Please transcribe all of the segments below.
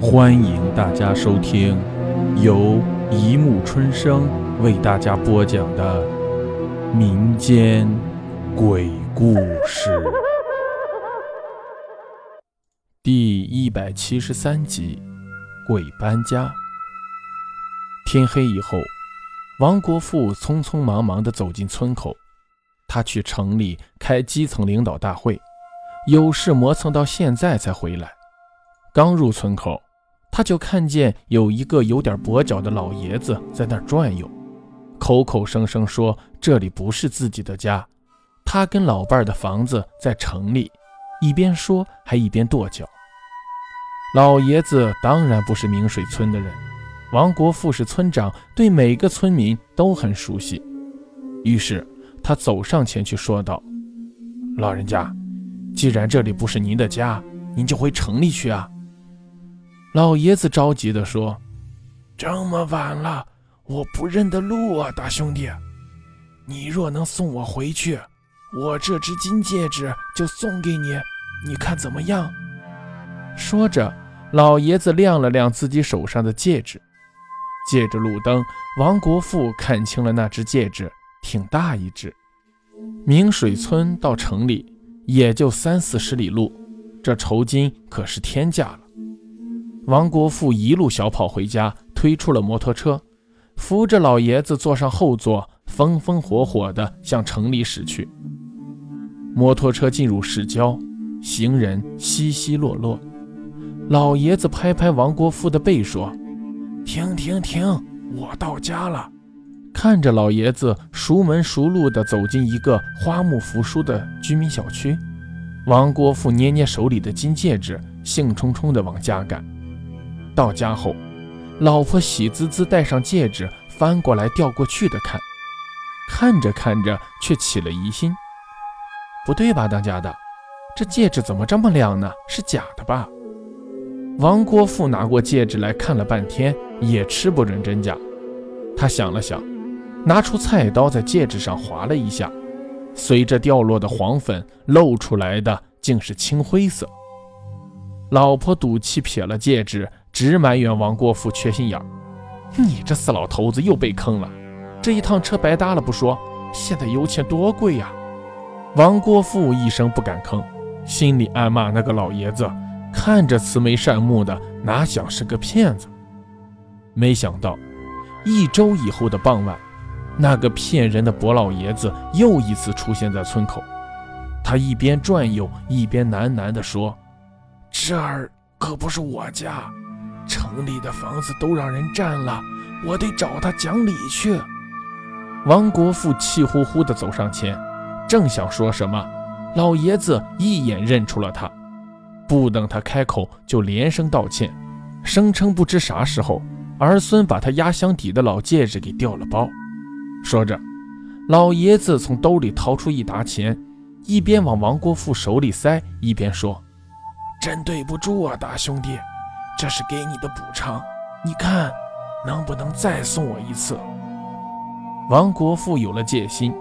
欢迎大家收听由一木春生为大家播讲的民间鬼故事第一百七十三集《鬼搬家》。天黑以后，王国富匆匆忙忙地走进村口，他去城里开基层领导大会，有事磨蹭到现在才回来。刚入村口。他就看见有一个有点跛脚的老爷子在那儿转悠，口口声声说这里不是自己的家，他跟老伴儿的房子在城里，一边说还一边跺脚。老爷子当然不是明水村的人，王国富是村长，对每个村民都很熟悉，于是他走上前去说道：“老人家，既然这里不是您的家，您就回城里去啊。”老爷子着急地说：“这么晚了，我不认得路啊，大兄弟！你若能送我回去，我这只金戒指就送给你，你看怎么样？”说着，老爷子亮了亮自己手上的戒指。借着路灯，王国富看清了那只戒指，挺大一只。明水村到城里也就三四十里路，这酬金可是天价了。王国富一路小跑回家，推出了摩托车，扶着老爷子坐上后座，风风火火地向城里驶去。摩托车进入市郊，行人稀稀落落。老爷子拍拍王国富的背，说：“停停停，我到家了。”看着老爷子熟门熟路地走进一个花木扶疏的居民小区，王国富捏捏手里的金戒指，兴冲冲地往家赶。到家后，老婆喜滋滋戴上戒指，翻过来调过去的看，看着看着却起了疑心。不对吧，当家的，这戒指怎么这么亮呢？是假的吧？王国富拿过戒指来看了半天，也吃不准真假。他想了想，拿出菜刀在戒指上划了一下，随着掉落的黄粉，露出来的竟是青灰色。老婆赌气撇了戒指。直埋怨王国富缺心眼儿，你这死老头子又被坑了，这一趟车白搭了不说，现在油钱多贵呀！王国富一声不敢吭，心里暗骂那个老爷子，看着慈眉善目的，哪想是个骗子？没想到一周以后的傍晚，那个骗人的薄老爷子又一次出现在村口，他一边转悠一边喃喃地说：“这儿可不是我家。”城里的房子都让人占了，我得找他讲理去。王国富气呼呼地走上前，正想说什么，老爷子一眼认出了他，不等他开口，就连声道歉，声称不知啥时候儿孙把他压箱底的老戒指给掉了包。说着，老爷子从兜里掏出一沓钱，一边往王国富手里塞，一边说：“真对不住啊，大兄弟。”这是给你的补偿，你看能不能再送我一次？王国富有了戒心，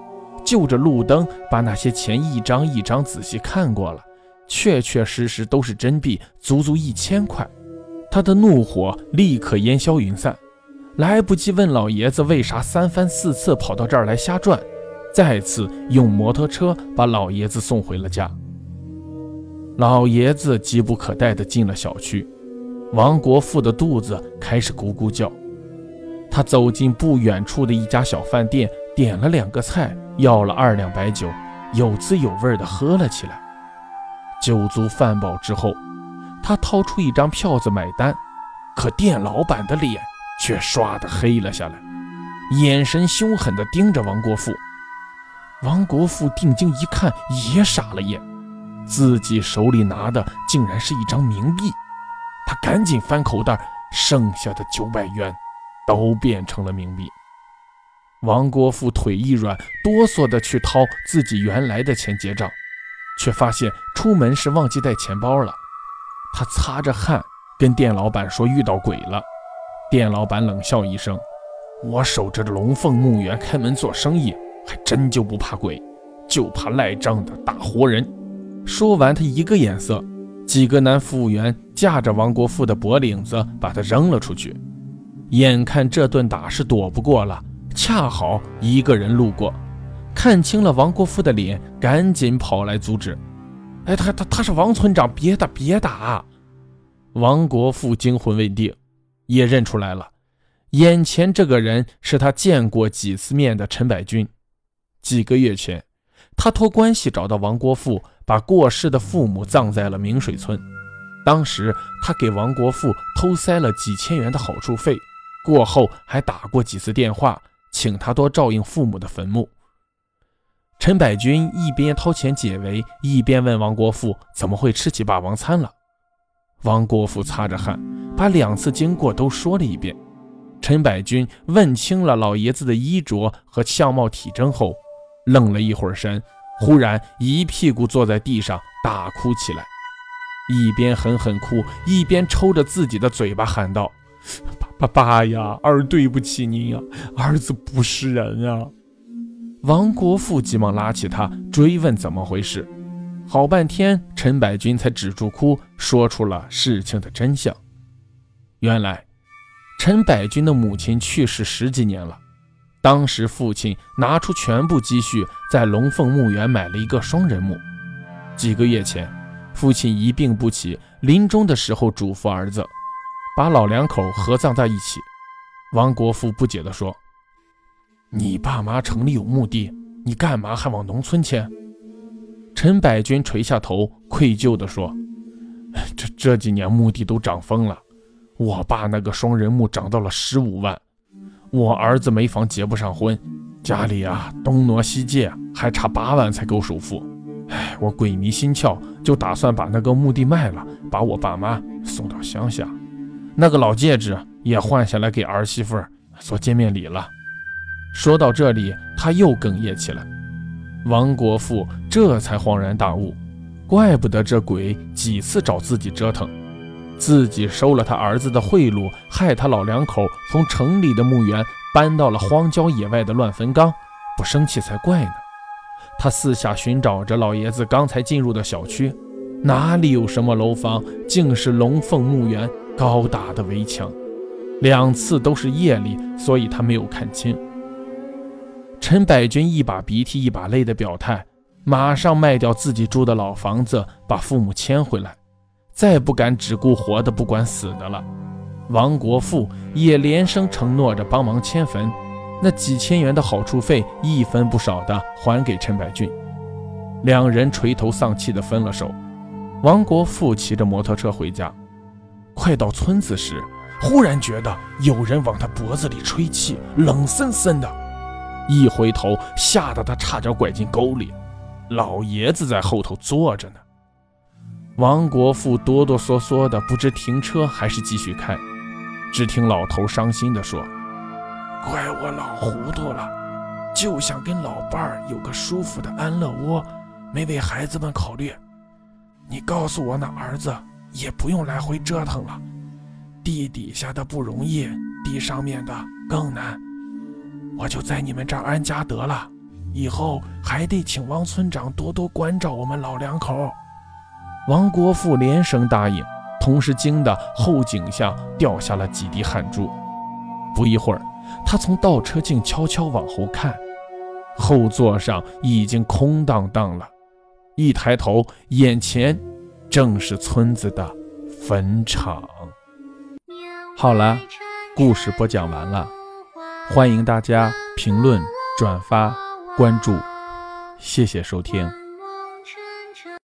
就着路灯把那些钱一张一张仔细看过了，确确实实都是真币，足足一千块。他的怒火立刻烟消云散，来不及问老爷子为啥三番四次跑到这儿来瞎转，再次用摩托车把老爷子送回了家。老爷子急不可待地进了小区。王国富的肚子开始咕咕叫，他走进不远处的一家小饭店，点了两个菜，要了二两白酒，有滋有味地喝了起来。酒足饭饱之后，他掏出一张票子买单，可店老板的脸却唰的黑了下来，眼神凶狠地盯着王国富。王国富定睛一看，也傻了眼，自己手里拿的竟然是一张冥币。他赶紧翻口袋，剩下的九百元都变成了冥币。王国富腿一软，哆嗦的去掏自己原来的钱结账，却发现出门时忘记带钱包了。他擦着汗跟店老板说遇到鬼了。店老板冷笑一声：“我守着龙凤墓园开门做生意，还真就不怕鬼，就怕赖账的大活人。”说完，他一个眼色。几个男服务员架着王国富的脖领子，把他扔了出去。眼看这顿打是躲不过了，恰好一个人路过，看清了王国富的脸，赶紧跑来阻止。哎，他他他是王村长，别打别打！王国富惊魂未定，也认出来了，眼前这个人是他见过几次面的陈百军。几个月前，他托关系找到王国富，把过世的父母葬在了明水村。当时他给王国富偷塞了几千元的好处费，过后还打过几次电话，请他多照应父母的坟墓。陈百军一边掏钱解围，一边问王国富：“怎么会吃起霸王餐了？”王国富擦着汗，把两次经过都说了一遍。陈百军问清了老爷子的衣着和相貌体征后，愣了一会儿神，忽然一屁股坐在地上大哭起来，一边狠狠哭，一边抽着自己的嘴巴喊道：“爸爸爸呀，儿对不起您呀，儿子不是人啊！”王国富急忙拉起他，追问怎么回事。好半天，陈百军才止住哭，说出了事情的真相。原来，陈百军的母亲去世十几年了，当时父亲拿出全部积蓄，在龙凤墓园买了一个双人墓。几个月前，父亲一病不起，临终的时候嘱咐儿子，把老两口合葬在一起。王国富不解地说。你爸妈城里有墓地，你干嘛还往农村迁？陈百军垂下头，愧疚地说：“这这几年墓地都涨疯了，我爸那个双人墓涨到了十五万，我儿子没房结不上婚，家里啊东挪西借，还差八万才够首付。哎，我鬼迷心窍，就打算把那个墓地卖了，把我爸妈送到乡下，那个老戒指也换下来给儿媳妇做见面礼了。”说到这里，他又哽咽起来。王国富这才恍然大悟，怪不得这鬼几次找自己折腾，自己收了他儿子的贿赂，害他老两口从城里的墓园搬到了荒郊野外的乱坟岗，不生气才怪呢。他四下寻找着老爷子刚才进入的小区，哪里有什么楼房，竟是龙凤墓园高大的围墙。两次都是夜里，所以他没有看清。陈百军一把鼻涕一把泪的表态，马上卖掉自己住的老房子，把父母迁回来，再不敢只顾活的不管死的了。王国富也连声承诺着帮忙迁坟，那几千元的好处费一分不少的还给陈百俊。两人垂头丧气的分了手。王国富骑着摩托车回家，快到村子时，忽然觉得有人往他脖子里吹气，冷森森的。一回头，吓得他差点拐进沟里。老爷子在后头坐着呢。王国富哆哆嗦嗦的，不知停车还是继续开。只听老头伤心地说：“怪我老糊涂了，就想跟老伴儿有个舒服的安乐窝，没为孩子们考虑。你告诉我，那儿子也不用来回折腾了。地底下的不容易，地上面的更难。”我就在你们这儿安家得了，以后还得请王村长多多关照我们老两口。王国富连声答应，同时惊得后颈下掉下了几滴汗珠。不一会儿，他从倒车镜悄悄往后看，后座上已经空荡荡了。一抬头，眼前正是村子的坟场。好了，故事播讲完了。欢迎大家评论、转发、关注，谢谢收听。